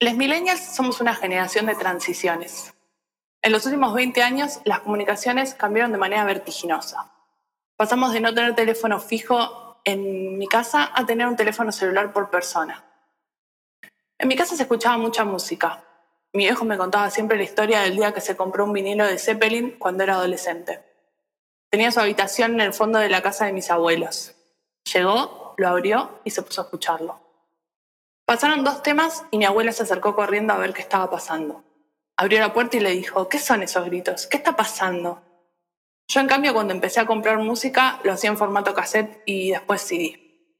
Los millennials somos una generación de transiciones. En los últimos 20 años, las comunicaciones cambiaron de manera vertiginosa. Pasamos de no tener teléfono fijo en mi casa a tener un teléfono celular por persona. En mi casa se escuchaba mucha música. Mi viejo me contaba siempre la historia del día que se compró un vinilo de Zeppelin cuando era adolescente. Tenía su habitación en el fondo de la casa de mis abuelos. Llegó, lo abrió y se puso a escucharlo. Pasaron dos temas y mi abuela se acercó corriendo a ver qué estaba pasando. Abrió la puerta y le dijo, ¿qué son esos gritos? ¿Qué está pasando? Yo, en cambio, cuando empecé a comprar música, lo hacía en formato cassette y después CD.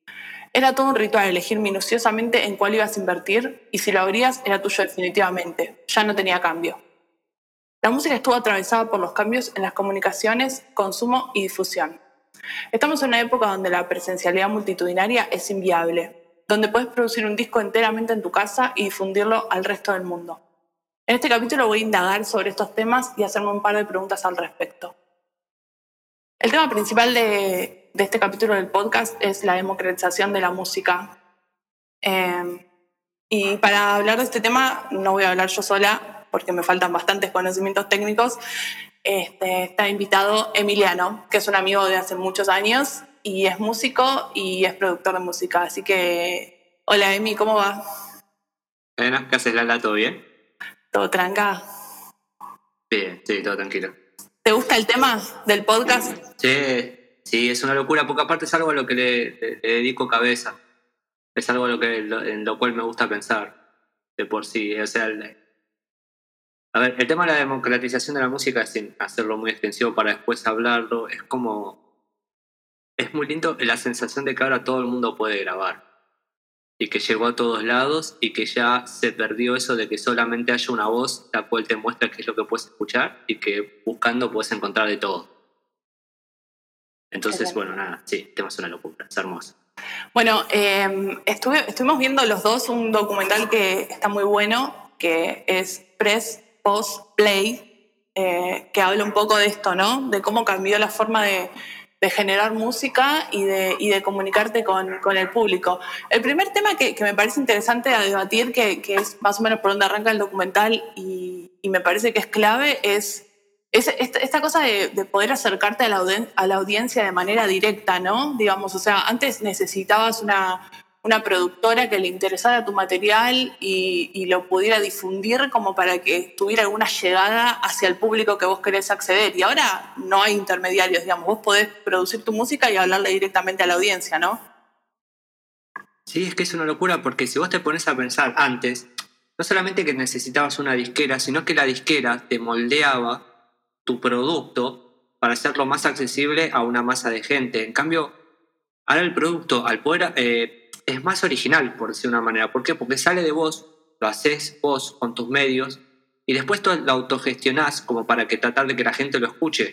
Era todo un ritual elegir minuciosamente en cuál ibas a invertir y si lo abrías era tuyo definitivamente, ya no tenía cambio. La música estuvo atravesada por los cambios en las comunicaciones, consumo y difusión. Estamos en una época donde la presencialidad multitudinaria es inviable, donde puedes producir un disco enteramente en tu casa y difundirlo al resto del mundo. En este capítulo voy a indagar sobre estos temas y hacerme un par de preguntas al respecto. El tema principal de, este capítulo del podcast es la democratización de la música. Eh, y para hablar de este tema no voy a hablar yo sola porque me faltan bastantes conocimientos técnicos. Este, está invitado Emiliano, que es un amigo de hace muchos años y es músico y es productor de música. Así que, hola Emi, ¿cómo va? Buenas, ¿qué haces, Lala? ¿Todo bien? ¿Todo tranca? Bien, sí, todo tranquilo. ¿Te gusta el tema del podcast? Sí, sí, es una locura, porque aparte es algo a lo que le, dedico cabeza. Es algo a lo que, en lo cual me gusta pensar de por sí. O sea, a ver, el tema de la democratización de la música, sin hacerlo muy extensivo para después hablarlo, es como es muy lindo la sensación de que ahora todo el mundo puede grabar y que llegó a todos lados y que ya se perdió eso de que solamente haya una voz la cual te muestra qué es lo que puedes escuchar y que buscando puedes encontrar de todo. Entonces, bueno, nada, sí, tema es una locura, es hermoso. Bueno, em, estuvimos viendo los dos un documental que está muy bueno, que es Press, Post, Play, eh, que habla un poco de esto, ¿no? De cómo cambió la forma de, de generar música y de, y de comunicarte con, con, el público. El primer tema que, que me parece interesante a debatir, que, que, es más o menos por donde arranca el documental y, y me parece que es clave, es, es esta, cosa de, de, poder acercarte a la audiencia de manera directa, ¿no? Digamos, o sea, antes necesitabas una, una productora que le interesara tu material y, lo pudiera difundir como para que tuviera alguna llegada hacia el público que vos querés acceder. Y ahora no hay intermediarios, digamos, vos podés producir tu música y hablarle directamente a la audiencia, ¿no? Sí, es que es una locura porque si vos te pones a pensar antes, no solamente que necesitabas una disquera, sino que la disquera te moldeaba tu producto para hacerlo más accesible a una masa de gente. En cambio, ahora el producto, al poder eh, es más original, por decir una manera. ¿Por qué? Porque sale de vos, lo haces vos con tus medios y después tú lo autogestionás como para que tratar de que la gente lo escuche.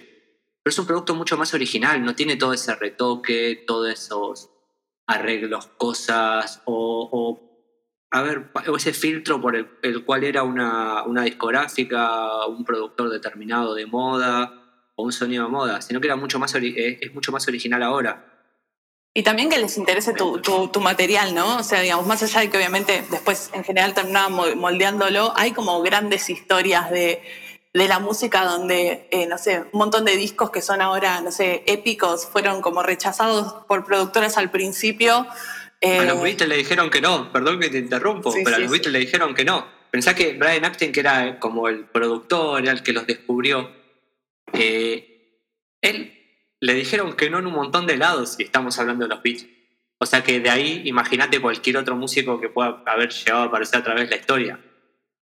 Pero es un producto mucho más original, no tiene todo ese retoque, todos esos arreglos, cosas o, a ver, ese filtro por el, cual era una, una, discográfica, un productor determinado de moda o un sonido de moda, sino que era mucho más, es mucho más original ahora. Y también que les interese tu, tu, material, ¿no? O sea, digamos, más allá de que obviamente después en general terminaba moldeándolo, hay como grandes historias de, de la música donde, eh, no sé, un montón de discos que son ahora, no sé, épicos, fueron como rechazados por productoras al principio. a los eh, Beatles le dijeron que no, perdón que te interrumpo, pero a los Beatles le dijeron que no. Pensá que Brian Acton, que era como el productor, era el que los descubrió, eh, él le dijeron que no en un montón de lados y estamos hablando de los Beats. O sea que de ahí, imagínate cualquier otro músico que pueda haber llegado a aparecer a través de la historia.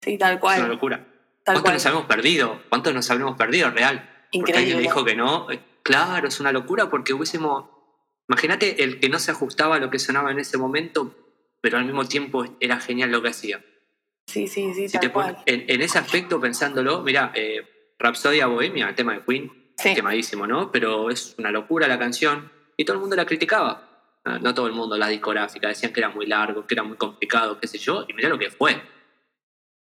Sí, tal cual. Es una locura. ¿Cuántos nos habíamos perdido? ¿Cuántos nos habíamos perdido real? Increíble. Porque alguien le dijo que no. Eh, claro, es una locura porque hubiésemos. Imagínate el que no se ajustaba a lo que sonaba en ese momento, pero al mismo tiempo era genial lo que hacía. Sí, sí, sí. tal cual. En, ese aspecto, pensándolo, mira, eh, Rhapsodia Bohemia, el tema de Queen, quemadísimo, ¿no? Pero es una locura la canción y todo el mundo la criticaba. Ah, no todo el mundo, la discográfica, decían que era muy largo, que era muy complicado, qué sé yo, y mirá lo que fue.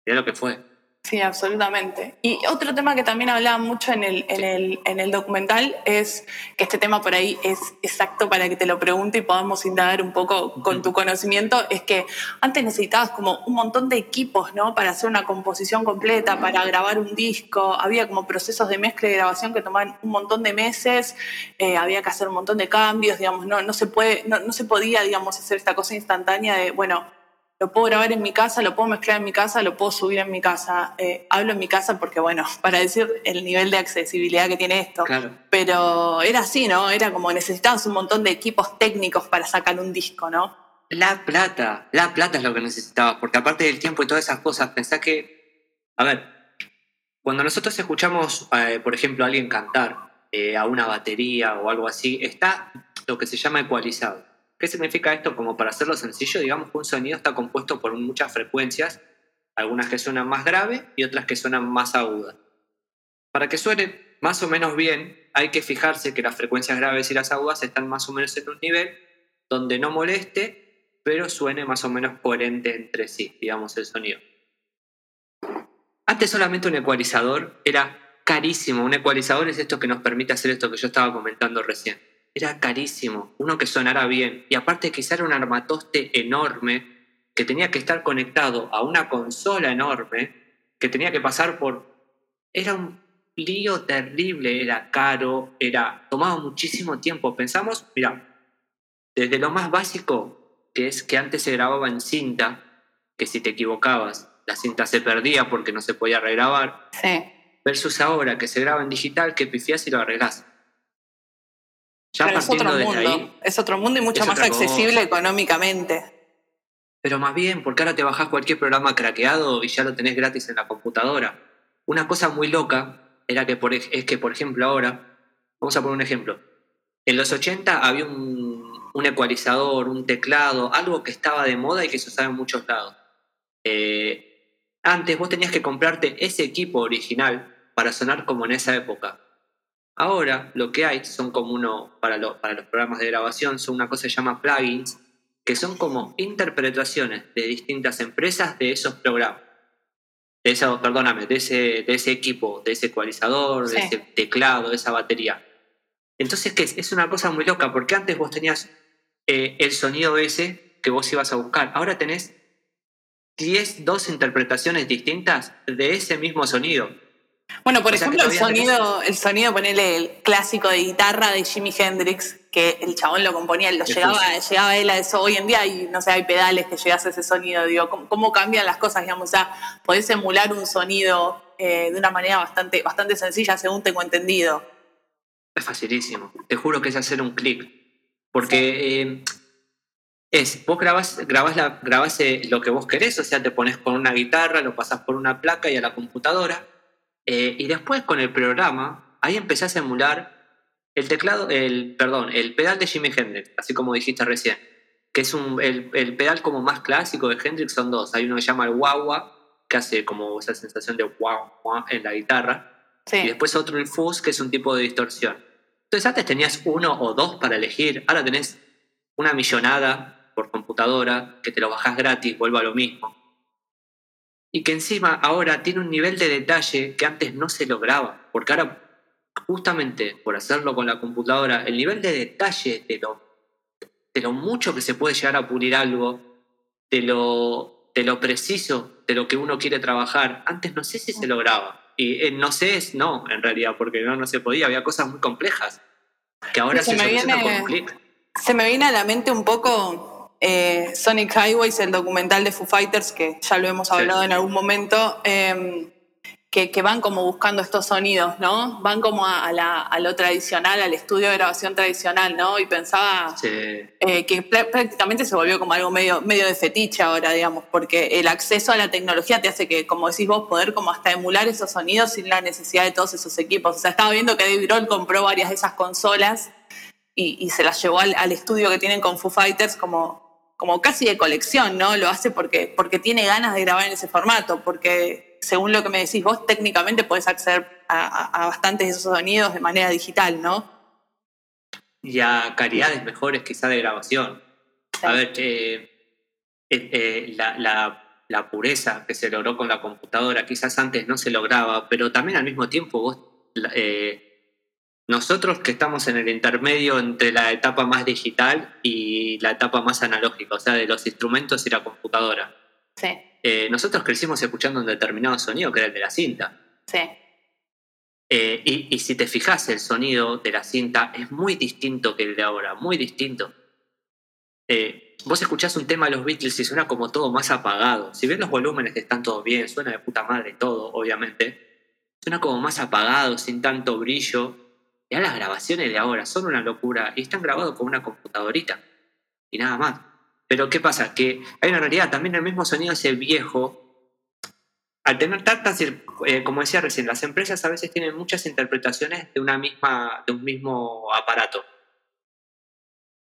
Mirá lo que fue. Sí, absolutamente. Y otro tema que también hablaba mucho en el, en, el, en el documental es que este tema por ahí es exacto para que te lo pregunte y podamos indagar un poco con tu conocimiento, es que antes necesitabas como un montón de equipos, ¿no? Para hacer una composición completa, para grabar un disco, había como procesos de mezcla y grabación que tomaban un montón de meses, eh, había que hacer un montón de cambios, digamos, no, no, se puede, no, no se podía, digamos, hacer esta cosa instantánea de, bueno, lo puedo grabar en mi casa, lo puedo mezclar en mi casa, lo puedo subir en mi casa. Eh, hablo en mi casa porque, bueno, para decir el nivel de accesibilidad que tiene esto. Pero era así, ¿no? Era como necesitabas un montón de equipos técnicos para sacar un disco, ¿no? La plata, la plata es lo que necesitabas, porque aparte del tiempo y todas esas cosas, pensá que, a ver, cuando nosotros escuchamos, eh, por ejemplo, a alguien cantar eh, a una batería o algo así, está lo que se llama ecualizado. ¿Qué significa esto? Como para hacerlo sencillo, digamos que un sonido está compuesto por muchas frecuencias, algunas que suenan más grave y otras que suenan más agudas. Para que suene más o menos bien, hay que fijarse que las frecuencias graves y las agudas están más o menos en un nivel donde no moleste, pero suene más o menos coherente entre sí, digamos, el sonido. Antes solamente un ecualizador era carísimo. Un ecualizador es esto que nos permite hacer esto que yo estaba comentando recién era carísimo, uno que sonara bien, y aparte quizá era un armatoste enorme que tenía que estar conectado a una consola enorme, que tenía que pasar por... Era un lío terrible, era caro, era tomaba muchísimo tiempo. Pensamos, mira, desde lo más básico, que es que antes se grababa en cinta, que si te equivocabas, la cinta se perdía porque no se podía regrabar, sí. versus ahora que se graba en digital, que pifias y lo arreglas es otro mundo. es otro mundo y mucho más accesible económicamente. Pero más bien, porque ahora te bajás cualquier programa craqueado y ya lo tenés gratis en la computadora. Una cosa muy loca era que por, es que, por ejemplo, ahora, vamos a poner un ejemplo. En los 80 había un, un ecualizador, un teclado, algo que estaba de moda y que se usaba en muchos lados. Eh, antes vos tenías que comprarte ese equipo original para sonar como en esa época. Ahora lo que hay son como uno, para, para los programas de grabación, son una cosa que se llama plugins, que son como interpretaciones de distintas empresas de esos programas. De esa, perdóname, de ese, de ese equipo, de ese ecualizador, de ese teclado, de esa batería. Entonces, ¿qué es? Es una cosa muy loca, porque antes vos tenías eh, el sonido ese que vos ibas a buscar. Ahora tenés 10, dos interpretaciones distintas de ese mismo sonido. Bueno, por ejemplo, el sonido, el sonido, ponele el clásico de guitarra de Jimi Hendrix, que el chabón lo componía, lo llegaba, llegaba él a eso hoy en día y no sé, hay pedales que llegas a ese sonido, digo, ¿cómo, cambian las cosas, digamos? O sea, podés emular un sonido eh, de una manera bastante, bastante sencilla, según tengo entendido. Es facilísimo, te juro que es hacer un clic, porque eh, es, vos grabás, grabás, eh, lo que vos querés, o sea, te pones con una guitarra, lo pasás por una placa y a la computadora eh, y después con el programa, ahí empezás a emular el teclado, el, perdón, el pedal de Jimi Hendrix, así como dijiste recién, que es un, el, pedal como más clásico de Hendrix son dos. Hay uno que se llama el wah que hace como esa sensación de wow, wow en la guitarra. Y después otro el fuzz, que es un tipo de distorsión. Entonces antes tenías uno o dos para elegir, ahora tenés una millonada por computadora, que te lo bajás gratis, vuelvo a lo mismo y que encima ahora tiene un nivel de detalle que antes no se lograba, porque ahora justamente por hacerlo con la computadora, el nivel de detalle de lo, de lo mucho que se puede llegar a pulir algo, de lo, de lo preciso de lo que uno quiere trabajar, antes no sé si se lograba. Y eh, no sé es no, en realidad, porque no, no se podía, había cosas muy complejas que ahora se, se con un clic. Se me viene a la mente un poco eh, Sonic Highways, el documental de Foo Fighters, que ya lo hemos hablado en algún momento, em, que, van como buscando estos sonidos, ¿no? Van como a, lo tradicional, al estudio de grabación tradicional, ¿no? Y pensaba eh, que prácticamente se volvió como algo medio, medio de fetiche ahora, digamos, porque el acceso a la tecnología te hace que, como decís vos, poder como hasta emular esos sonidos sin la necesidad de todos esos equipos. O sea, estaba viendo que David Grohl compró varias de esas consolas y, se las llevó al, al, estudio que tienen con Foo Fighters como como casi de colección, ¿no? Lo hace porque, porque tiene ganas de grabar en ese formato, porque según lo que me decís vos, técnicamente puedes acceder a, bastantes de esos sonidos de manera digital, ¿no? Y a calidades mejores quizá de grabación. A ver, eh, eh, eh, la, la pureza que se logró con la computadora, quizás antes no se lograba, pero también al mismo tiempo vos, eh, nosotros que estamos en el intermedio entre la etapa más digital y la etapa más analógica, o sea, de los instrumentos y la computadora. Sí. Eh, nosotros crecimos escuchando un determinado sonido que era el de la cinta. Sí. Eh, y, si te fijas, el sonido de la cinta es muy distinto que el de ahora, muy distinto. Eh, vos escuchás un tema de los Beatles y suena como todo más apagado. Si bien los volúmenes están todos bien, suena de puta madre todo, obviamente, suena como más apagado, sin tanto brillo. Ya las grabaciones de ahora son una locura y están grabados con una computadorita y nada más. Pero ¿qué pasa? Que hay una realidad, también el mismo sonido ese viejo al tener tantas, eh, como decía recién, las empresas a veces tienen muchas interpretaciones de, una misma, de un mismo aparato.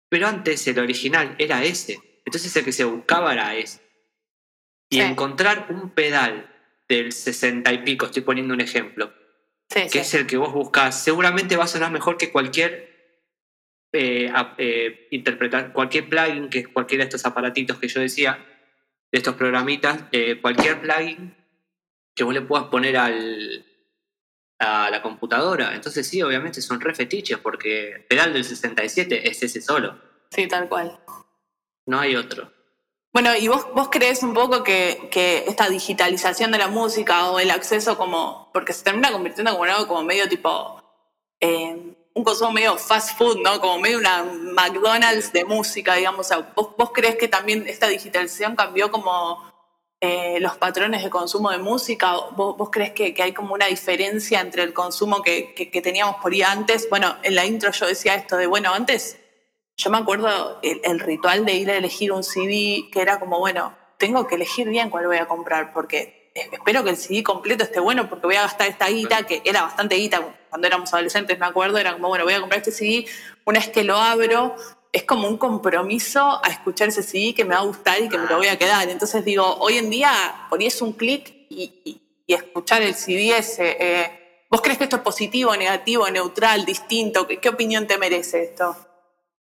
Pero antes el original era ese. Entonces el que se buscaba era ese. Y encontrar un pedal del 60 y pico, estoy poniendo un ejemplo, que es el que vos buscás, seguramente va a sonar mejor que cualquier eh, eh, interpretar, cualquier plugin, que cualquiera de estos aparatitos que yo decía, de estos programitas, cualquier plugin que vos le puedas poner al, a la computadora. Entonces sí, obviamente son re fetiches porque pedal del 67 es ese solo. Sí, tal cual. No hay otro. Bueno, ¿y vos, vos crees un poco que, que, esta digitalización de la música o el acceso como, porque se termina convirtiendo como algo como medio tipo, eh, un consumo medio fast food, ¿no? Como medio una McDonald's de música, digamos. ¿vos, ¿Vos crees que también esta digitalización cambió como eh, los patrones de consumo de música? ¿Vos, crees que, hay como una diferencia entre el consumo que, teníamos por ahí antes? Bueno, en la intro yo decía esto de, bueno, antes yo me acuerdo el, ritual de ir a elegir un CD, que era como, bueno, tengo que elegir bien cuál voy a comprar, porque espero que el CD completo esté bueno, porque voy a gastar esta guita, que era bastante guita cuando éramos adolescentes, me acuerdo, era como, bueno, voy a comprar este CD, una vez que lo abro, es como un compromiso a escuchar ese CD que me va a gustar y que me lo voy a quedar. Entonces digo, hoy en día ponías un clic y, escuchar el CD ese. Eh, ¿Vos crees que esto es positivo, negativo, neutral, distinto? ¿Qué, opinión te merece esto?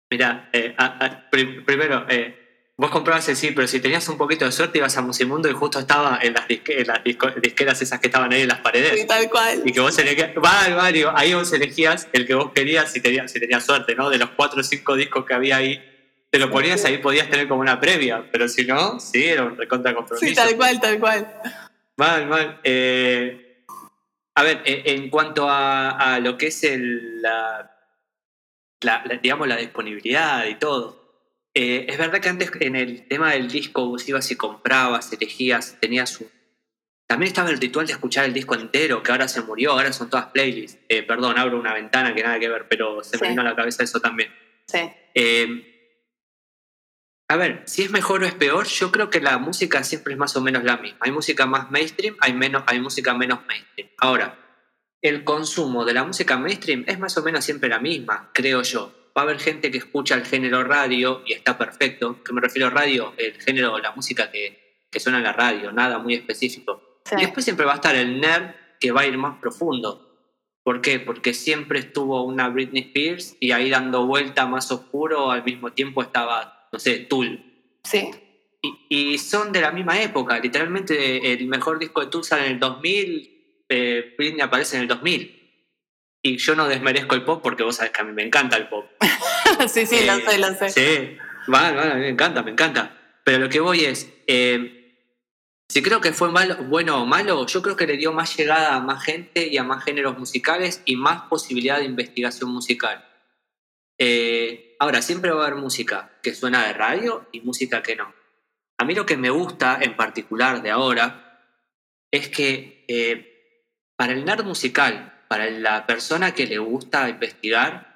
Mira, eh, primero, eh, Vos comprabas el sí, pero si tenías un poquito de suerte ibas a Musimundo y justo estaba en las, disqueras esas que estaban ahí en las paredes. Sí, tal cual. Y que vos elegías, vale, ahí vos elegías el que vos querías si tenías, si tenías suerte, ¿no? De los cuatro o cinco discos que había ahí, te lo ponías ahí, podías tener como una previa, pero si no, sí, era un recontra compromiso. Sí, tal cual, tal cual. Mal, mal. Eh, a ver, eh, en cuanto a, lo que es el, la, digamos, la disponibilidad y todo, eh, es verdad que antes en el tema del disco vos ibas y comprabas, elegías, tenías un... También estaba el ritual de escuchar el disco entero, que ahora se murió, ahora son todas playlists. Eh, perdón, abro una ventana que nada que ver, pero se me vino a la cabeza eso también. Sí. Eh, a ver, si es mejor o es peor, yo creo que la música siempre es más o menos la misma. Hay música más mainstream, hay, menos, hay música menos mainstream. Ahora, el consumo de la música mainstream es más o menos siempre la misma, creo yo va a haber gente que escucha el género radio y está perfecto. Que me refiero a radio, el género, la música que, que suena en la radio, nada muy específico. Y después siempre va a estar el nerd que va a ir más profundo. ¿Por qué? Porque siempre estuvo una Britney Spears y ahí dando vuelta más oscuro al mismo tiempo estaba, no sé, Tool. Sí. Y, son de la misma época. Literalmente el mejor disco de Tool sale en el 2000, eh, Britney aparece en el 2000. Y yo no desmerezco el pop porque vos sabés que a mí me encanta el pop. sí, sí, lo sé, lo sé. Sí, vale, vale, me encanta, me encanta. Pero lo que voy es, eh, si creo que fue malo, bueno o malo, yo creo que le dio más llegada a más gente y a más géneros musicales y más posibilidad de investigación musical. Eh, ahora, siempre va a haber música que suena de radio y música que no. A mí lo que me gusta en particular de ahora es que eh, para el nerd musical para la persona que le gusta investigar,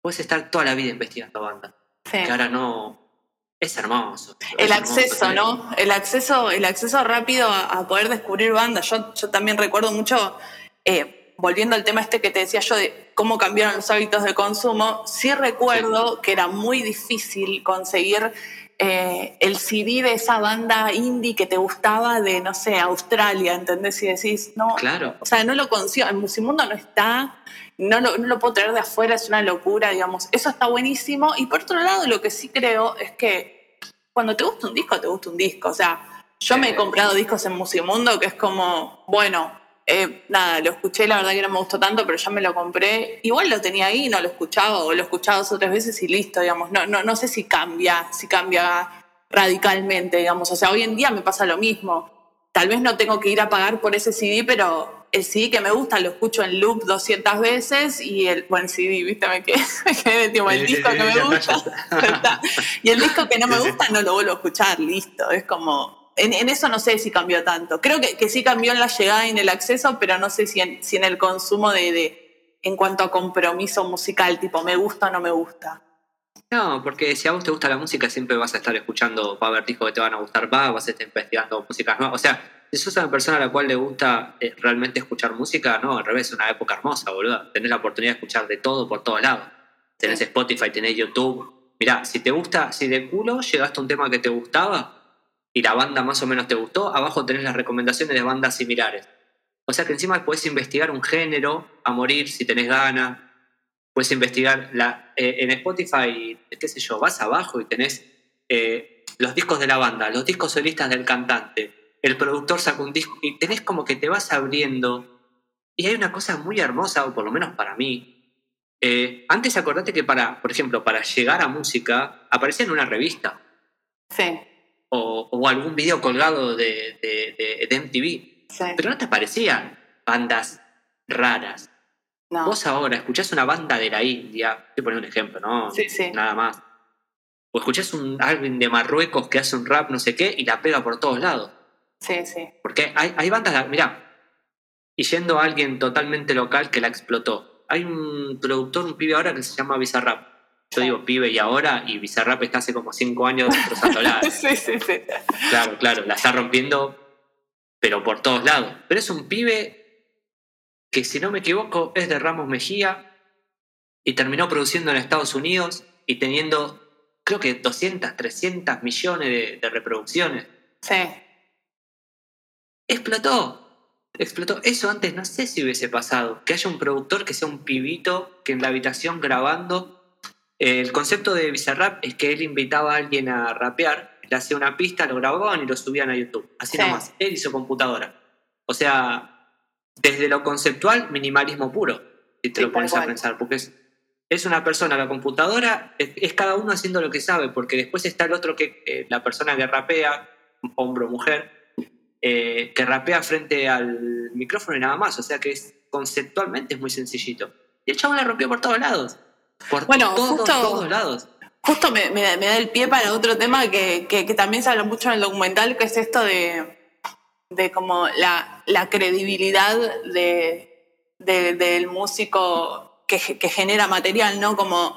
puedes estar toda la vida investigando bandas. Que ahora no. Es hermoso. El acceso, ¿no? El acceso, el acceso rápido a, poder descubrir bandas. Yo, yo también recuerdo mucho, eh, volviendo al tema este que te decía yo de cómo cambiaron los hábitos de consumo, sí recuerdo que era muy difícil conseguir eh, el CD de esa banda indie que te gustaba de, no sé, Australia, ¿entendés? Y decís, no, claro. o sea, no lo consigo, en Musimundo no está, no lo, no lo puedo traer de afuera, es una locura, digamos, eso está buenísimo. Y por otro lado, lo que sí creo es que cuando te gusta un disco, te gusta un disco, o sea, Yo me he comprado discos en Musimundo que es como, bueno, eh, nada, lo escuché, la verdad que no me gustó tanto, pero ya me lo compré. Igual lo tenía ahí, no lo escuchaba, o lo he escuchado dos o tres veces y listo, digamos. No, no, no sé si cambia, si cambia radicalmente, digamos. O sea, hoy en día me pasa lo mismo. Tal vez no tengo que ir a pagar por ese CD, pero el CD que me gusta lo escucho en loop 200 veces y el buen CD, ¿viste? Me quedé, me el disco que me gusta. y el disco que no me gusta no lo vuelvo a escuchar, listo. Es como, en, eso no sé si cambió tanto. Creo que, sí cambió en la llegada y en el acceso, pero no sé si en, si en el consumo de, en cuanto a compromiso musical, tipo, me gusta o no me gusta. No, porque si a vos te gusta la música, siempre vas a estar escuchando, va a haber discos que te van a gustar va, vas a estar investigando músicas nuevas. O sea, si sos una persona a la cual le gusta eh, realmente escuchar música, no, al revés, es una época hermosa, boludo. Tenés la oportunidad de escuchar de todo por todos lados. Tenés Spotify, tenés YouTube. Mirá, si te gusta, si de culo llegaste a un tema que te gustaba, y la banda más o menos te gustó, abajo tenés las recomendaciones de bandas similares. O sea que encima puedes investigar un género a morir si tenés ganas. Puedes investigar eh, en Spotify, qué sé yo, vas abajo y tenés eh, los discos de la banda, los discos solistas del cantante. El productor saca un disco y tenés como que te vas abriendo. Y hay una cosa muy hermosa, o por lo menos para mí. Eh, antes acordate que para, por ejemplo, para llegar a música, aparecía en una revista. Sí o, algún video colgado de, de, MTV. Pero no te parecían bandas raras. Vos ahora escuchás una banda de la India, te poner un ejemplo, ¿no? Sí, sí. Nada más. O escuchás un alguien de Marruecos que hace un rap no sé qué y la pega por todos lados. Sí, sí. Porque hay, hay bandas, mirá, y yendo a alguien totalmente local que la explotó. Hay un productor, un pibe ahora que se llama Bizarrap yo digo pibe y ahora, y Bizarrap está hace como cinco años destrozando la. sí, sí, sí. Claro, claro, la está rompiendo, pero por todos lados. Pero es un pibe que, si no me equivoco, es de Ramos Mejía y terminó produciendo en Estados Unidos y teniendo, creo que 200, 300 millones de, de reproducciones. Sí. Explotó. Explotó. Eso antes no sé si hubiese pasado. Que haya un productor que sea un pibito que en la habitación grabando el concepto de Bizarrap es que él invitaba a alguien a rapear, le hacía una pista, lo grababan y lo subían a YouTube. Así nomás, él y su computadora. O sea, desde lo conceptual, minimalismo puro, si te lo pones a pensar, porque es, es una persona, la computadora es, cada uno haciendo lo que sabe, porque después está el otro que, eh, la persona que rapea, hombre o mujer, eh, que rapea frente al micrófono y nada más, o sea que es, conceptualmente es muy sencillito. Y el chavo la rompió por todos lados bueno, justo, lados. Justo me, da el pie para otro tema que, también se habla mucho en el documental, que es esto de, de como la, credibilidad del músico que, genera material, ¿no? Como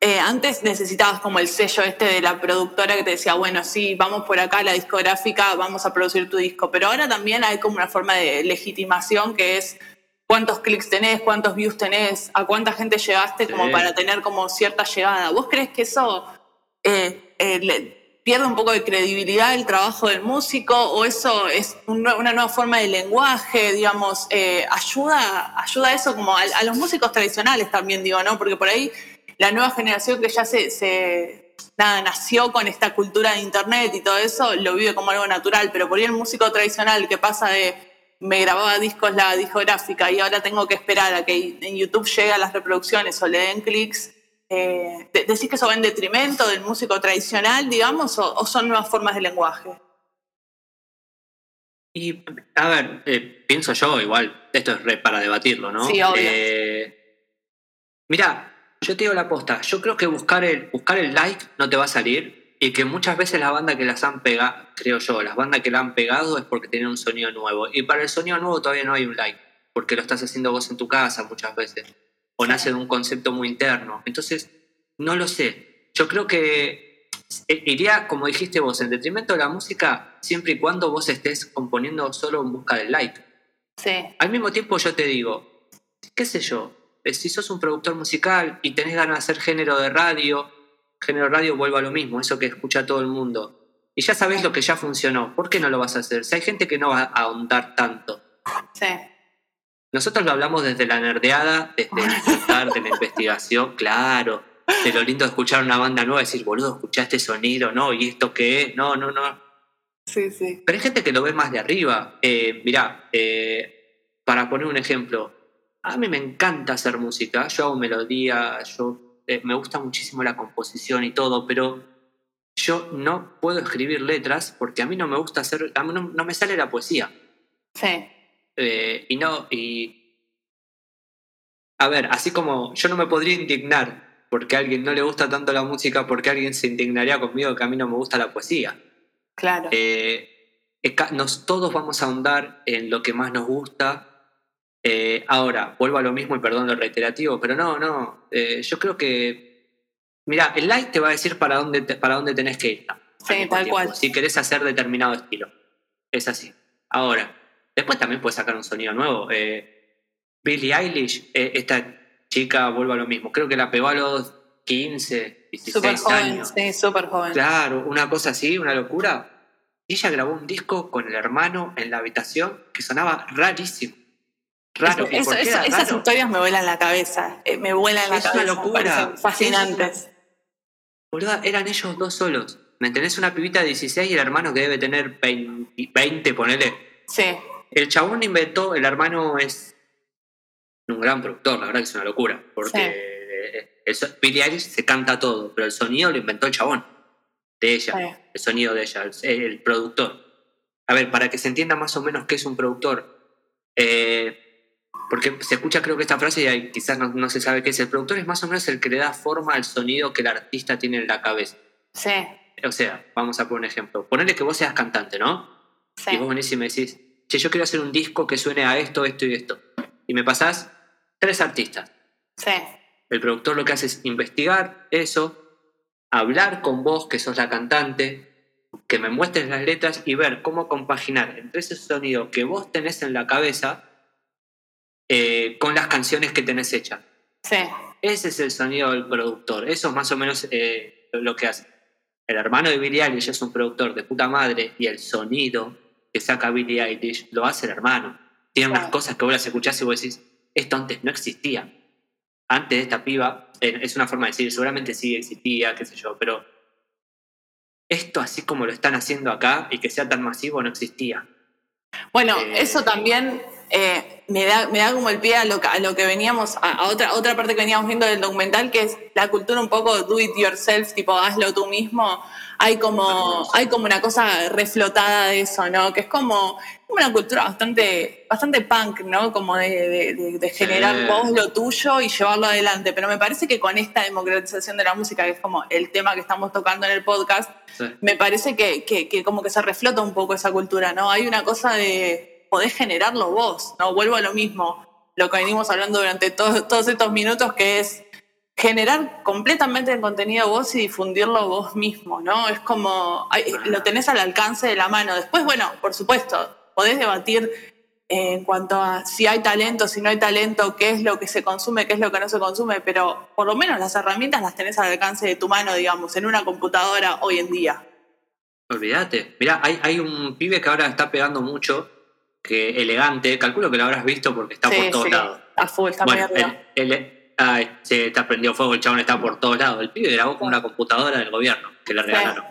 eh, antes necesitabas como el sello este de la productora que te decía, bueno, sí, vamos por acá, la discográfica, vamos a producir tu disco, pero ahora también hay como una forma de legitimación que es cuántos clics tenés, cuántos views tenés, a cuánta gente llegaste como para tener como cierta llegada. ¿Vos crees que eso eh, eh, pierde un poco de credibilidad el trabajo del músico o eso es una nueva forma de lenguaje, digamos, eh, ayuda, ayuda a eso como a, los músicos tradicionales también, digo, ¿no? Porque por ahí la nueva generación que ya se, se nada, nació con esta cultura de internet y todo eso, lo vive como algo natural, pero por ahí el músico tradicional que pasa de me grababa discos la discográfica y ahora tengo que esperar a que en YouTube llegue a las reproducciones o le den clics, eh, ¿decís que eso va en detrimento del músico tradicional, digamos, o, son nuevas formas de lenguaje? Y, a ver, eh, pienso yo, igual, esto es para debatirlo, ¿no? Sí, obvio. Eh, mirá, yo te digo la posta, yo creo que buscar el, buscar el like no te va a salir, y que muchas veces las bandas que las han pegado, creo yo, las bandas que la han pegado es porque tienen un sonido nuevo. Y para el sonido nuevo todavía no hay un like, porque lo estás haciendo vos en tu casa muchas veces. O nace de un concepto muy interno. Entonces, no lo sé. Yo creo que eh, iría, como dijiste vos, en detrimento de la música, siempre y cuando vos estés componiendo solo en busca del like. Sí. Al mismo tiempo yo te digo, qué sé yo, eh, si sos un productor musical y tenés ganas de hacer género de radio, género radio vuelva a lo mismo, eso que escucha todo el mundo. Y ya sabes lo que ya funcionó, ¿por qué no lo vas a hacer? Si hay gente que no va a ahondar tanto. Sí. Nosotros lo hablamos desde la nerdeada, desde el de la investigación, claro. De lo lindo de escuchar una banda nueva, decir, boludo, escuchaste sonido, ¿no? ¿Y esto qué es? No, no, no. Sí, sí. Pero hay gente que lo ve más de arriba. Eh, mirá, eh, para poner un ejemplo, a mí me encanta hacer música. Yo hago melodía, yo, eh, me gusta muchísimo la composición y todo, pero yo no puedo escribir letras porque a mí no me gusta hacer, a mí no, no me sale la poesía. Sí. Eh, y no, y. A ver, así como yo no me podría indignar porque a alguien no le gusta tanto la música, porque alguien se indignaría conmigo que a mí no me gusta la poesía. Claro. Eh, nos, todos vamos a ahondar en lo que más nos gusta. Eh, ahora, vuelvo a lo mismo y perdón lo reiterativo, pero no, no. eh, yo creo que. Mira, el like te va a decir para dónde, te- para dónde tenés que ir. Sí, tal cual. Si querés hacer determinado estilo. Es así. Ahora, después también puedes sacar un sonido nuevo. Eh, Billie Eilish, esta chica, vuelvo a lo mismo. Creo que la pegó a los 15, 16 Súper joven, años. sí, súper joven. Claro, una cosa así, una locura. Y ella grabó un disco con el hermano en la habitación que sonaba rarísimo. Raro. ¿Y Eso- eso- esas raro? historias me vuelan la cabeza. eh, me vuelan la Es una cabeza. locura. fascinantes. Boluda, eran ellos dos solos. ¿Me entendés? Una pibita de 16 y el hermano que debe tener 20, 20 ponele. Sí, El chabón inventó, el hermano es un gran productor, la verdad que es una locura. Porque el Billie Eilish se canta todo, pero el sonido lo inventó el chabón. De ella. sí. el sonido de ella, el, el productor. A ver, para que se entienda más o menos qué es un productor, eh, porque se escucha creo que esta frase y quizás no, no se sabe qué es. El productor es más o menos el que le da forma al sonido que el artista tiene en la cabeza. Sí, O sea, vamos a poner un ejemplo. Ponele que vos seas cantante, ¿no? Y vos sí. venís y me decís, che, yo quiero hacer un disco que suene a esto, esto y esto. Y me pasás tres artistas. Sí, El productor lo que hace es investigar eso, hablar con vos, que sos la cantante, que me muestres las letras y ver cómo compaginar entre ese sonido que vos tenés en la cabeza eh, con las canciones que tenés hechas. sí. Ese es el sonido del productor. Eso es más o menos eh, lo que hace. El hermano de Billie Eilish es un productor de puta madre y el sonido que saca Billie Eilish lo hace el hermano. Tiene unas cosas que vos las escuchás y vos decís, esto antes no existía. Antes de esta piba, eh, es una forma de decir, seguramente sí existía, qué sé yo, pero esto así como lo están haciendo acá y que sea tan masivo no existía. Bueno, Eh, eso también eh, me, da, me da como el pie a lo, que- a lo que veníamos, a, a otra, otra parte que veníamos viendo del documental, que es la cultura un poco do it yourself, tipo hazlo tú mismo. Hay como, hay como una cosa reflotada de eso, ¿no? Que es como una cultura bastante, bastante punk, ¿no? Como de, de- de- de generar Sí. vos lo tuyo y llevarlo adelante. Pero me parece que con esta democratización de la música, que es como el tema que estamos tocando en el podcast, Sí. me parece que, que- que como que se reflota un poco esa cultura, ¿no? Hay una cosa de poder generarlo vos, ¿no? Vuelvo a lo mismo, lo que venimos hablando durante to- todos estos minutos, que es generar completamente el contenido vos y difundirlo vos mismo, ¿no? Es como, lo tenés al alcance de la mano. Después, bueno, por supuesto, podés debatir en cuanto a si hay talento, si no hay talento, qué es lo que se consume, qué es lo que no se consume, pero por lo menos las herramientas las tenés al alcance de tu mano, digamos, en una computadora hoy en día. Olvídate. Mirá, hay un pibe que ahora está pegando mucho, que elegante, calculo que lo habrás visto porque está por todos lados. A full, está Bueno, muy arriba. el, el- ah, se está prendido fuego, el chabón está por todos lados. El pibe grabó con una computadora del gobierno que le regalaron.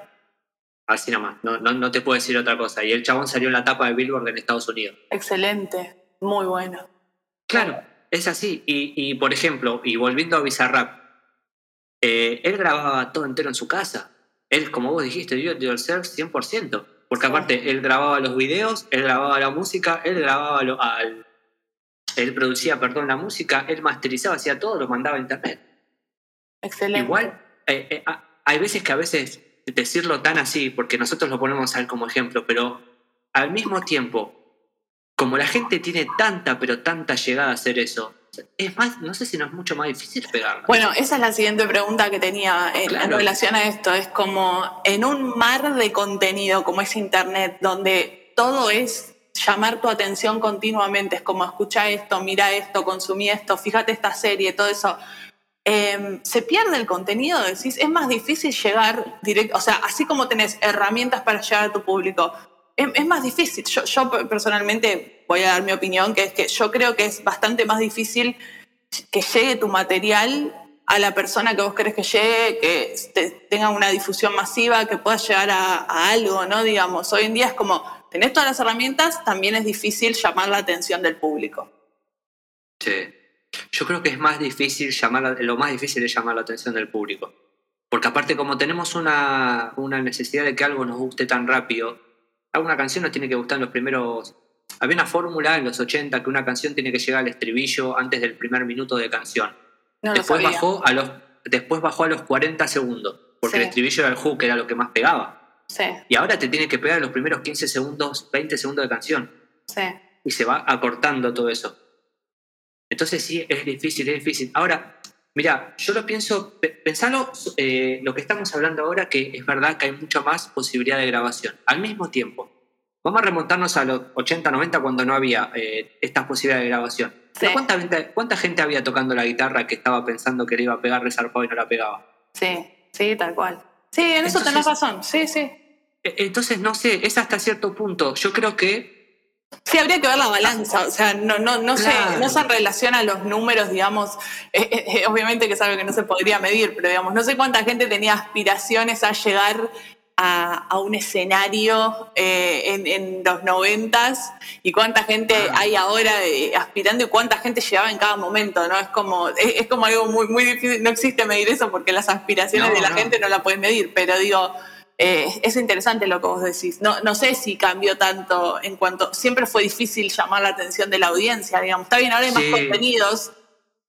Así nomás, no, no, no te puedo decir otra cosa. Y el chabón salió en la tapa de Billboard en Estados Unidos. Excelente, muy bueno. Claro, es así. Y, y, por ejemplo, y volviendo a Bizarrap, eh, él grababa todo entero en su casa. Él, como vos dijiste, do it yourself 100%. Porque aparte, él grababa los videos, él grababa la música, él grababa lo- al... Él producía, perdón, la música, él masterizaba, hacía todo, lo mandaba a internet. Excelente. Igual, eh, eh, ah, hay veces que a veces decirlo tan así, porque nosotros lo ponemos a él como ejemplo, pero al mismo tiempo, como la gente tiene tanta, pero tanta llegada a hacer eso, es más, no sé si no es mucho más difícil pegarla. Bueno, esa es la siguiente pregunta que tenía en, en relación a esto. Es como en un mar de contenido como es Internet, donde todo es llamar tu atención continuamente, es como escucha esto, mira esto, consumí esto, fíjate esta serie, todo eso. Eh, se pierde el contenido, decís, es más difícil llegar directo, o sea, así como tenés herramientas para llegar a tu público, es, más difícil. Yo, yo personalmente voy a dar mi opinión, que es que yo creo que es bastante más difícil que llegue tu material a la persona que vos querés que llegue, que tenga una difusión masiva, que pueda llegar a, algo, ¿no? Digamos, hoy en día es como, tenés todas las herramientas, también es difícil llamar la atención del público. Sí. Yo creo que es más difícil llamar, lo más difícil es llamar la atención del público. Porque aparte, como tenemos una, una necesidad de que algo nos guste tan rápido, alguna canción nos tiene que gustar en los primeros... Había una fórmula en los 80 que una canción tiene que llegar al estribillo antes del primer minuto de canción después, bajó a los, después bajó a los 40 segundos, porque el estribillo del hook era lo que más pegaba. Y ahora te tiene que pegar los primeros 15 segundos, 20 segundos de canción. Y se va acortando todo eso. Entonces sí, es difícil, es difícil. Ahora, mira, yo lo pienso, pensalo, eh, lo que estamos hablando ahora, que es verdad que hay mucha más posibilidad de grabación. Al mismo tiempo, vamos a remontarnos a los 80, 90 cuando no había eh, estas posibilidades de grabación. ¿cuánta, gente, había tocando la guitarra que estaba pensando que le iba a pegar resarpado y no la pegaba? Sí, sí, tal cual. Sí, en eso tenés razón, sí, sí. E, entonces, no sé, es hasta cierto punto. Yo creo que Sí, habría que ver la balanza, o sea, no, no, no, se, no se relaciona a los números, digamos, eh, eh, eh, obviamente que es algo que no se podría medir, pero digamos, no sé cuánta gente tenía aspiraciones a llegar a, un escenario eh, en, los noventas y cuánta gente ah. hay ahora eh, aspirando y cuánta gente llevaba en cada momento, ¿no? Es como, es, como algo muy, muy difícil, no existe medir eso porque las aspiraciones de la gente no la puedes medir, pero digo, eh, es interesante lo que vos decís. No, no sé si cambió tanto en cuanto, siempre fue difícil llamar la atención de la audiencia, digamos, está bien, ahora hay más contenidos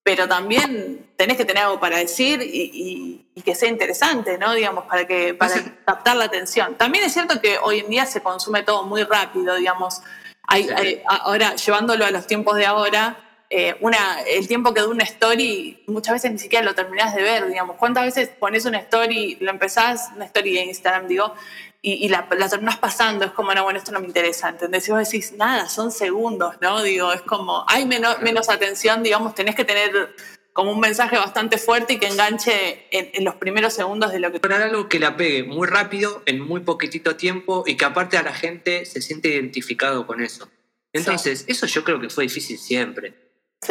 pero también tenés que tener algo para decir y, que sea interesante, ¿no? Digamos, para, que, para captar la atención. También es cierto que hoy en día se consume todo muy rápido, digamos. Hay, ahora, llevándolo a los tiempos de ahora, eh, una, el tiempo que dura una story, muchas veces ni siquiera lo terminás de ver, digamos. ¿Cuántas veces pones una story, lo empezás, una story de Instagram, digo, y, la, la, terminás pasando, es como, no, bueno, esto no me interesa, ¿entendés? Y vos decís, nada, son segundos, ¿no? Digo, es como, hay menos, menos atención, digamos, tenés que tener como un mensaje bastante fuerte y que enganche en, los primeros segundos de lo que... Para algo que la pegue muy rápido, en muy poquitito tiempo y que aparte a la gente se siente identificado con eso. Entonces, eso yo creo que fue difícil siempre.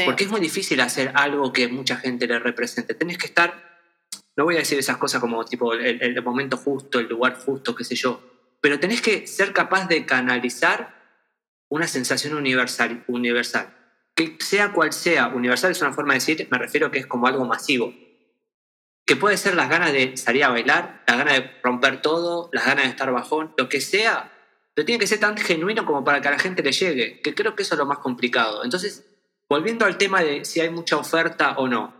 Porque es muy difícil hacer algo que mucha gente le represente. Tenés que estar no voy a decir esas cosas como tipo el, momento justo, el lugar justo, qué sé yo, pero tenés que ser capaz de canalizar una sensación universal, universal. Que sea cual sea, universal es una forma de decir, me refiero que es como algo masivo. Que puede ser las ganas de salir a bailar, las ganas de romper todo, las ganas de estar bajón, lo que sea, pero tiene que ser tan genuino como para que a la gente le llegue, que creo que eso es lo más complicado. Entonces, volviendo al tema de si hay mucha oferta o no,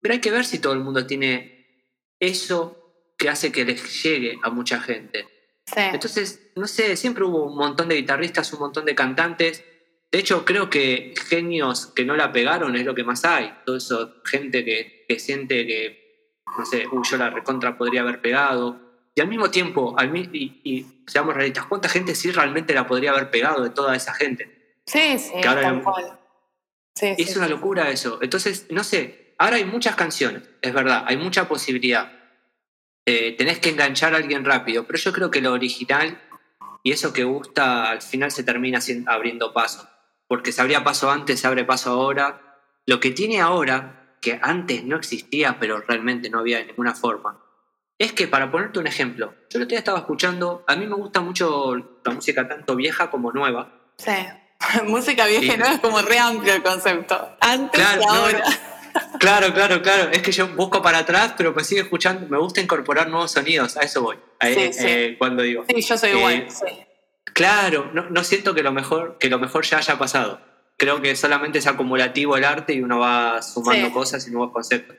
pero hay que ver si todo el mundo tiene eso que hace que les llegue a mucha gente. Entonces, no sé, siempre hubo un montón de guitarristas, un montón de cantantes. De hecho, creo que genios que no la pegaron es lo que más hay. Todo eso, gente que, siente que, no sé, yo la recontra podría haber pegado. Y al mismo tiempo, al, y, y, seamos realistas, ¿cuánta gente sí realmente la podría haber pegado de toda esa gente? Sí, sí, tal cual. es una locura eso. Entonces, no sé, ahora hay muchas canciones, es verdad, hay mucha posibilidad. Eh, tenés que enganchar a alguien rápido, pero yo creo que lo original y eso que gusta al final se termina abriendo paso. Porque se abría paso antes, se abre paso ahora. Lo que tiene ahora, que antes no existía, pero realmente no había de ninguna forma, es que para ponerte un ejemplo, yo lo otro estaba escuchando, a mí me gusta mucho la música tanto vieja como nueva. Sí, música vieja y nueva es como re amplio el concepto. Antes y ahora. Claro, claro, claro. Es que yo busco para atrás, pero pues sigue escuchando. Me gusta incorporar nuevos sonidos. A eso voy. sí, sí. Eh, cuando digo. Sí, yo soy igual. Eh, sí. Claro, no, no, siento que lo, mejor, que lo mejor ya haya pasado. Creo que solamente es acumulativo el arte y uno va sumando cosas y nuevos conceptos.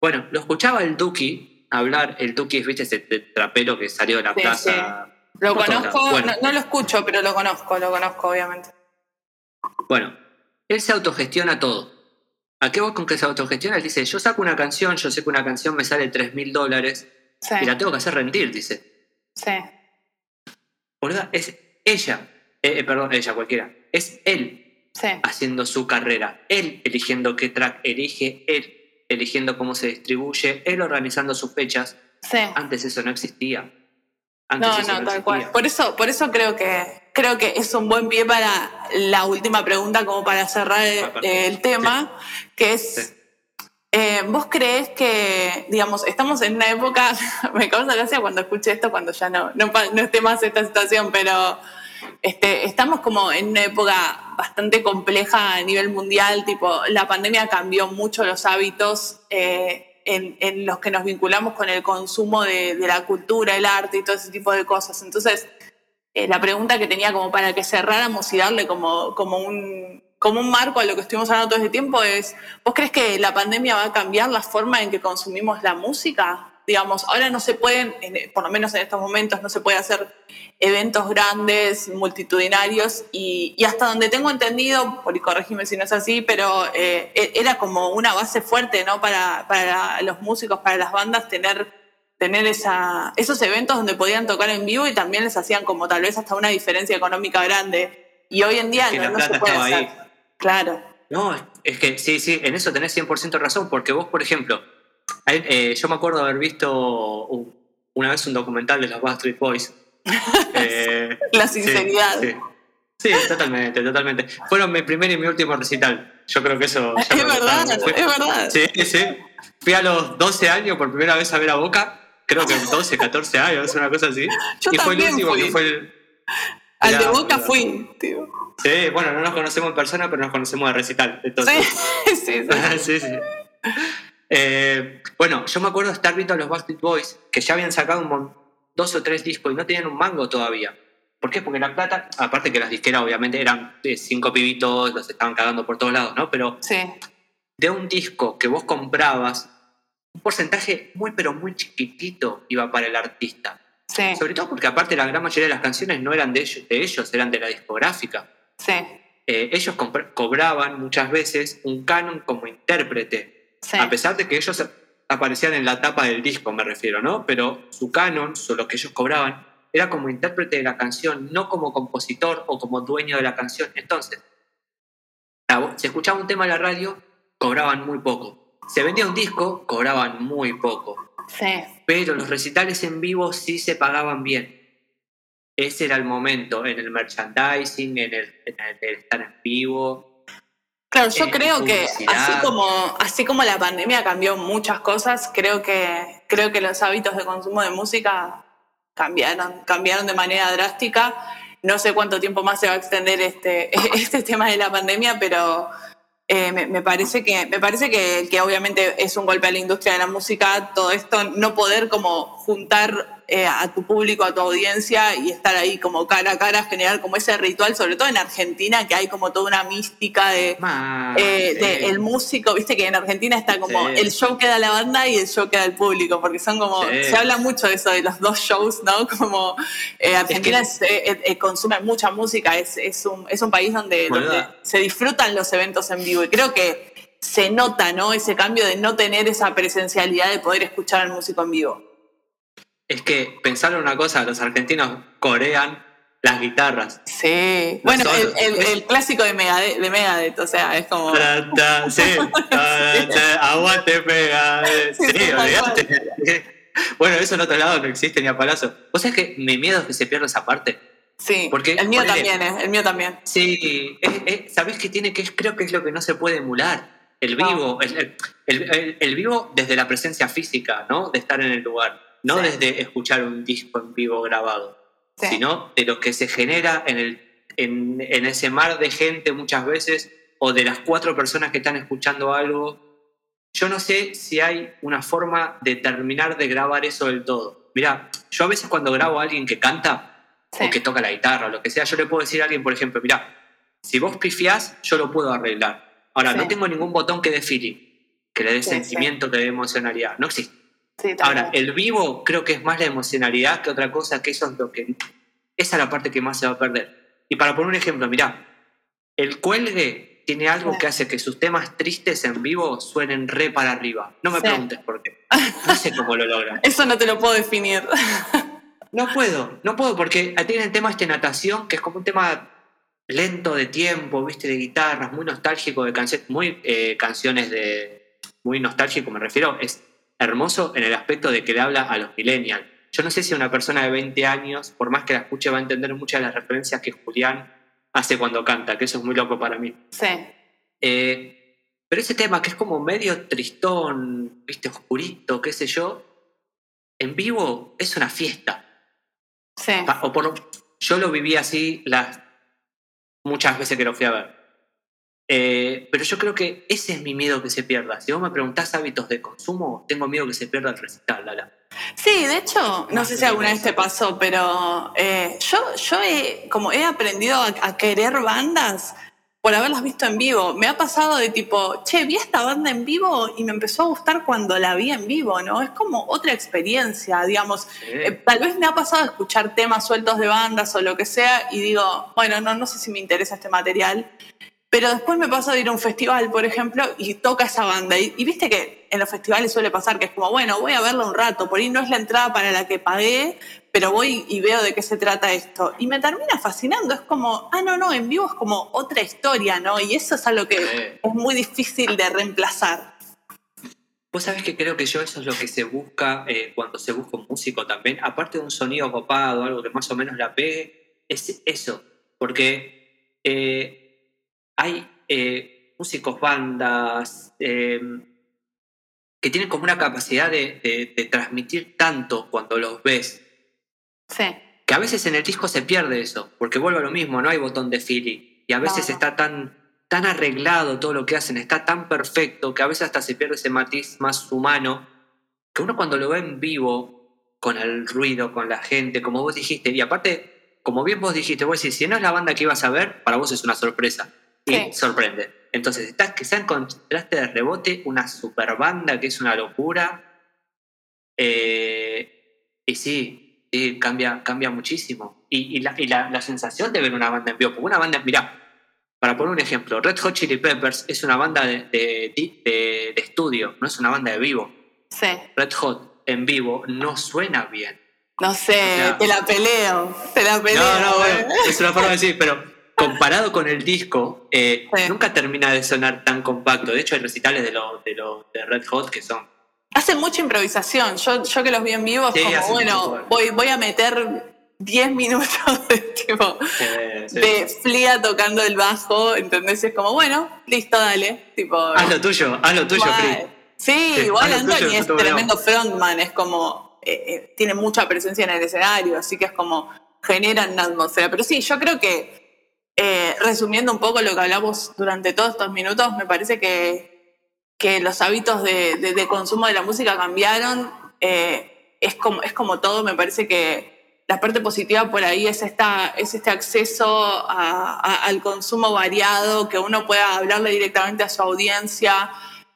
Bueno, lo escuchaba el Duki hablar. El Duki es, viste, ese trapero que salió de la plaza. Lo conozco, no lo escucho, pero lo conozco, lo conozco, obviamente. Bueno, él se autogestiona todo ¿A qué voy con que se autogestiona? Él dice, yo saco una canción, yo sé que una canción me sale 3 mil dólares y la tengo que hacer rendir, dice. Sí. Boluda, es ella, eh, eh, perdón, ella cualquiera, es él haciendo su carrera, él eligiendo qué track elige, él eligiendo cómo se distribuye, él organizando sus fechas. Sí. Antes eso no existía. No, no, tal cual. Por eso, por eso creo que creo que es un buen pie para la última pregunta, como para cerrar el, tema, que es Eh, ¿Vos crees que, digamos, estamos en una época, me causa gracia cuando escuché esto, cuando ya no, no, no esté más esta situación, pero este, estamos como en una época bastante compleja a nivel mundial, tipo, la pandemia cambió mucho los hábitos eh, en, los que nos vinculamos con el consumo de, la cultura, el arte y todo ese tipo de cosas. Entonces, eh, la pregunta que tenía como para que cerráramos y darle como, como, un, como un marco a lo que estuvimos hablando todo este tiempo es, ¿vos crees que la pandemia va a cambiar la forma en que consumimos la música? Digamos, ahora no se pueden, por lo menos en estos momentos, no se puede hacer eventos grandes, multitudinarios, y, hasta donde tengo entendido, por y corregime si no es así, pero eh, e, era como una base fuerte, ¿no? Para, para los músicos, para las bandas, tener, tener esa, esos eventos donde podían tocar en vivo y también les hacían como tal vez hasta una diferencia económica grande. Y hoy en día no, se puede hacer. Claro. No, es que sí, sí, en eso tenés 100% razón, porque vos, por ejemplo, eh, yo me acuerdo haber visto una vez un documental de los Backstreet Boys. Eh, la sinceridad. Sí, totalmente, totalmente. Fueron mi primer y mi último recital. Yo creo que eso... es verdad, es verdad. Sí, sí. Fui a los 12 años por primera vez a ver a Boca. Creo que 12, 14 años, una cosa así. Yo y fue el último que fue el... Al de Boca fui, tío. Sí, bueno, no nos conocemos en persona, pero nos conocemos de recital. Sí, sí, sí. sí, sí. Eh, bueno, yo me acuerdo de estar viendo a los Backstreet Boys que ya habían sacado un, dos o tres discos y no tenían un mango todavía. ¿Por qué? Porque la plata, aparte que las disqueras obviamente eran cinco pibitos, los estaban cagando por todos lados, ¿no? Pero de un disco que vos comprabas, un porcentaje muy pero muy chiquitito iba para el artista. Sobre todo porque aparte la gran mayoría de las canciones no eran de ellos, de ellos eran de la discográfica. Sí. Eh, ellos cobraban muchas veces un canon como intérprete a pesar de que ellos aparecían en la tapa del disco, me refiero, ¿no? Pero su canon, o lo que ellos cobraban, era como intérprete de la canción, no como compositor o como dueño de la canción. Entonces, se escuchaba un tema en la radio, cobraban muy poco. Se vendía un disco, cobraban muy poco. Sí. Pero los recitales en vivo sí se pagaban bien. Ese era el momento, en el merchandising, en el, en el estar en vivo, Claro, yo eh, creo que así como, así como la pandemia cambió muchas cosas, creo que, creo que los hábitos de consumo de música cambiaron, cambiaron de manera drástica. No sé cuánto tiempo más se va a extender este, este tema de la pandemia, pero eh, me, parece, que, me parece que, que obviamente es un golpe a la industria de la música, todo esto, no poder como juntar eh, a tu público, a tu audiencia y estar ahí como cara a cara, generar como ese ritual, sobre todo en Argentina, que hay como toda una mística de, eh, el músico, viste que en Argentina está como el show queda la banda y el show queda el público, porque son como, se habla mucho de eso, de los dos shows, ¿no? Como eh, Argentina consume mucha música, es, es, un, es un país donde, donde se disfrutan los eventos en vivo y creo que se nota, ¿no? Ese cambio de no tener esa presencialidad de poder escuchar al músico en vivo es que pensar una cosa, los argentinos corean las guitarras. Sí, bueno, el, clásico de Megadeth, de Megadeth, o sea, es como... sí, aguante Megadeth. Sí, olvídate. Bueno, eso en otro lado no existe ni a palazo. ¿Vos sabés que mi miedo es que se pierda esa parte? Sí, Porque, el mío también, ¿eh? El mío también. Sí, ¿sabés qué tiene? Que es, creo que es lo que no se puede emular. El vivo, el, el, vivo desde la presencia física, ¿no? De estar en el lugar no desde escuchar un disco en vivo grabado, sino de lo que se genera en, el, en, en, ese mar de gente muchas veces, o de las cuatro personas que están escuchando algo. Yo no sé si hay una forma de terminar de grabar eso del todo. Mira, yo a veces cuando grabo a alguien que canta, o que toca la guitarra, o lo que sea, yo le puedo decir a alguien, por ejemplo, mira, si vos pifiás, yo lo puedo arreglar. Ahora, no tengo ningún botón que dé feeling, que le dé sentimiento, que le dé emocionalidad. No existe. Ahora, el vivo creo que es más la emocionalidad que otra cosa, que eso es lo que. Esa es la parte que más se va a perder. Y para poner un ejemplo, mirá, el cuelgue tiene algo que hace que sus temas tristes en vivo suenen re para arriba. No me preguntes por qué. No sé cómo lo logran. Eso no te lo puedo definir. No puedo, no puedo, porque tiene el tema este natación, que es como un tema lento de tiempo, viste, de guitarras, muy nostálgico de canciones, muy eh, canciones de. Muy nostálgico, me refiero, es hermoso en el aspecto de que le habla a los millennials. Yo no sé si una persona de 20 años, por más que la escuche, va a entender muchas de las referencias que Julián hace cuando canta, que eso es muy loco para mí. Sí. Eh, Pero ese tema que es como medio tristón, viste, oscurito, qué sé yo, en vivo es una fiesta. Sí. O por, yo lo viví así las muchas veces que lo fui a ver. Eh, pero yo creo que ese es mi miedo que se pierda. Si vos me preguntás hábitos de consumo, tengo miedo que se pierda el recital, Lala. Sí, de hecho, no sé si alguna vez te pasó, pero eh, yo, yo he, como he aprendido a, querer bandas por haberlas visto en vivo. Me ha pasado de tipo, che, vi esta banda en vivo y me empezó a gustar cuando la vi en vivo, ¿no? Es como otra experiencia, digamos. Eh, tal vez me ha pasado escuchar temas sueltos de bandas o lo que sea y digo, bueno, no, no sé si me interesa este material. Pero después me pasó de ir a un festival, por ejemplo, y toca esa banda. Y, viste que en los festivales suele pasar que es como, bueno, voy a verla un rato, por ahí no es la entrada para la que pagué, pero voy y veo de qué se trata esto. Y me termina fascinando, es como, ah, no, no, en vivo es como otra historia, ¿no? Y eso es algo que es muy difícil de reemplazar. Vos sabés que creo que yo eso es lo que se busca eh, cuando se busca un músico también, aparte de un sonido copado, algo que más o menos la pegue, es eso, porque... Eh, hay eh, músicos, bandas, em, que tienen como una capacidad de, transmitir tanto cuando los ves. Sí. Que a veces en el disco se pierde eso, porque vuelve a lo mismo, no hay botón de feeling. Y a veces está tan, tan arreglado todo lo que hacen, está tan perfecto, que a veces hasta se pierde ese matiz más humano, que uno cuando lo ve en vivo, con el ruido, con la gente, como vos dijiste, y aparte, como bien vos dijiste, vos decís, si no es la banda que ibas a ver, para vos es una sorpresa y sorprende. Entonces, estás que se encontraste de rebote una super banda que es una locura. Eh, y sí, cambia, cambia muchísimo. Y, la, y la, sensación de ver una banda en vivo, porque una banda, mirá, para poner un ejemplo, Red Hot Chili Peppers es una banda de, de, estudio, no es una banda de vivo. Sí. Red Hot en vivo no suena bien. No sé, te la peleo, te la peleo. No, no, bueno, es una forma de decir, pero comparado con el disco, eh, nunca termina de sonar tan compacto. De hecho, hay recitales de, lo, de, de Red Hot que son... Hacen mucha improvisación. Yo, yo que los vi en vivo, es como, bueno, voy, voy a meter 10 minutos de, tipo, de Flia tocando el bajo, ¿entendés? Es como, bueno, listo, dale. Tipo, haz lo tuyo, haz lo tuyo, Flia. Sí, igual Anthony es tremendo frontman, es como, eh, eh, tiene mucha presencia en el escenario, así que es como, generan una atmósfera. Pero sí, yo creo que eh, resumiendo un poco lo que hablamos durante todos estos minutos, me parece que, que los hábitos de, consumo de la música cambiaron. Eh, es, como, es como todo, me parece que la parte positiva por ahí es, esta, es este acceso al consumo variado, que uno pueda hablarle directamente a su audiencia,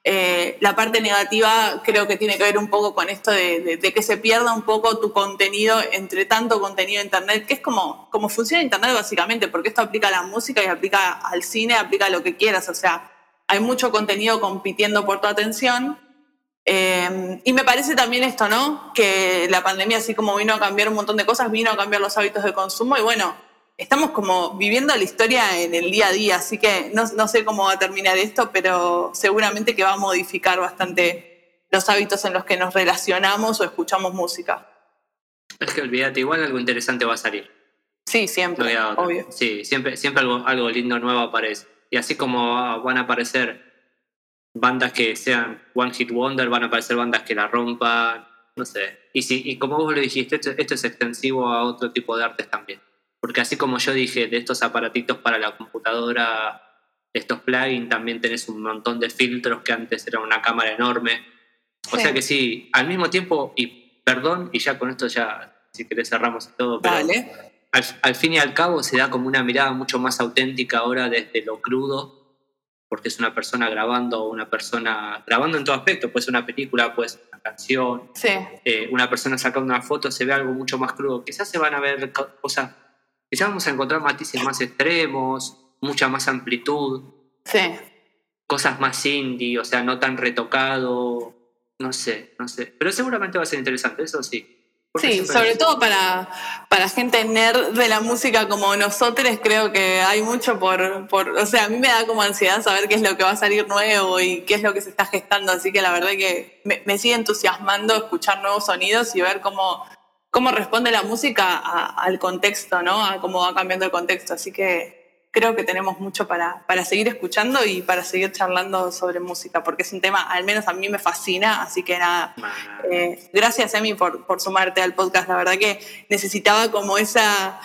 eh, la parte negativa creo que tiene que ver un poco con esto de, que se pierda un poco tu contenido entre tanto contenido de Internet, que es como, como funciona Internet básicamente, porque esto aplica a la música y aplica al cine, aplica a lo que quieras, o sea, hay mucho contenido compitiendo por tu atención. Eh, y me parece también esto, ¿no? Que la pandemia, así como vino a cambiar un montón de cosas, vino a cambiar los hábitos de consumo y bueno, estamos como viviendo la historia en el día a día, así que no, no, sé cómo va a terminar esto, pero seguramente que va a modificar bastante los hábitos en los que nos relacionamos o escuchamos música. Es que olvídate, igual algo interesante va a salir. Sí, siempre, obvio. Sí, siempre, siempre algo, algo lindo nuevo aparece. Y así como van a aparecer bandas que sean One Hit Wonder, van a aparecer bandas que la rompan, no sé. Y, si, y como vos lo dijiste, esto es extensivo a otro tipo de artes también. Porque así como yo dije, de estos aparatitos para la computadora, estos plugins, también tenés un montón de filtros que antes era una cámara enorme. O sea que sí, al mismo tiempo, y perdón, y ya con esto ya, si querés cerramos todo, pero al, fin y al cabo se da como una mirada mucho más auténtica ahora desde lo crudo, porque es una persona grabando, una persona grabando en todo aspecto, pues una película, pues una canción, eh, una persona sacando una foto, se ve algo mucho más crudo. Quizás se van a ver cosas Quizás vamos a encontrar matices más extremos, mucha más amplitud. Sí. Cosas más indie, o sea, no tan retocado. No sé, no sé. Pero seguramente va a ser interesante, eso sí. Sí, sobre todo para, para gente nerd de la música como nosotros, creo que hay mucho por, por, o sea, a mí me da como ansiedad saber qué es lo que va a salir nuevo y qué es lo que se está gestando, así que la verdad que me, me sigue entusiasmando escuchar nuevos sonidos y ver cómo, cómo responde la música al contexto, ¿no? A cómo va cambiando el contexto. Así que creo que tenemos mucho para, para seguir escuchando y para seguir charlando sobre música, porque es un tema, al menos a mí me fascina, así que nada, eh, gracias Emi por, por sumarte al podcast, la verdad que necesitaba como esa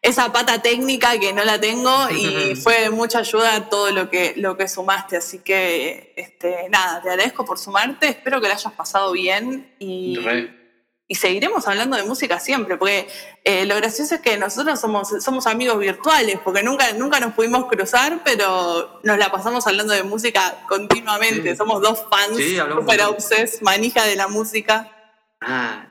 esa pata técnica que no la tengo y fue de mucha ayuda todo lo que, lo que sumaste. Así que, este, nada, te agradezco por sumarte, espero que la hayas pasado bien y, y seguiremos hablando de música siempre, porque eh, lo gracioso es que nosotros somos, somos amigos virtuales, porque nunca, nunca nos pudimos cruzar, pero nos la pasamos hablando de música continuamente. Somos dos fans super obses, manija de la música. Ah.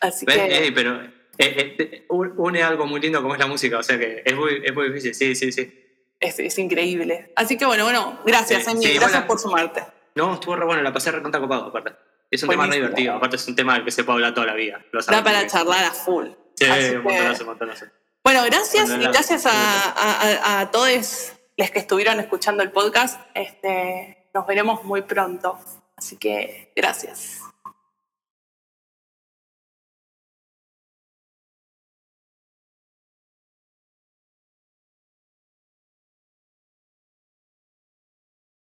Así que... pero eh, eh, une algo muy lindo como es la música, o sea que es muy, es muy difícil, sí, sí, sí. Es, es increíble. Así que bueno, bueno, gracias, Emi, gracias por sumarte. No, estuvo re bueno, la pasé re copado, aparte. Es un tema re divertido, aparte es un tema del que se puede hablar toda la vida. Da para charlar a full. Sí, un montonazo, montonazo. Bueno, gracias y gracias a, a, a, todos los que estuvieron escuchando el podcast. Este, nos veremos muy pronto. Así que gracias.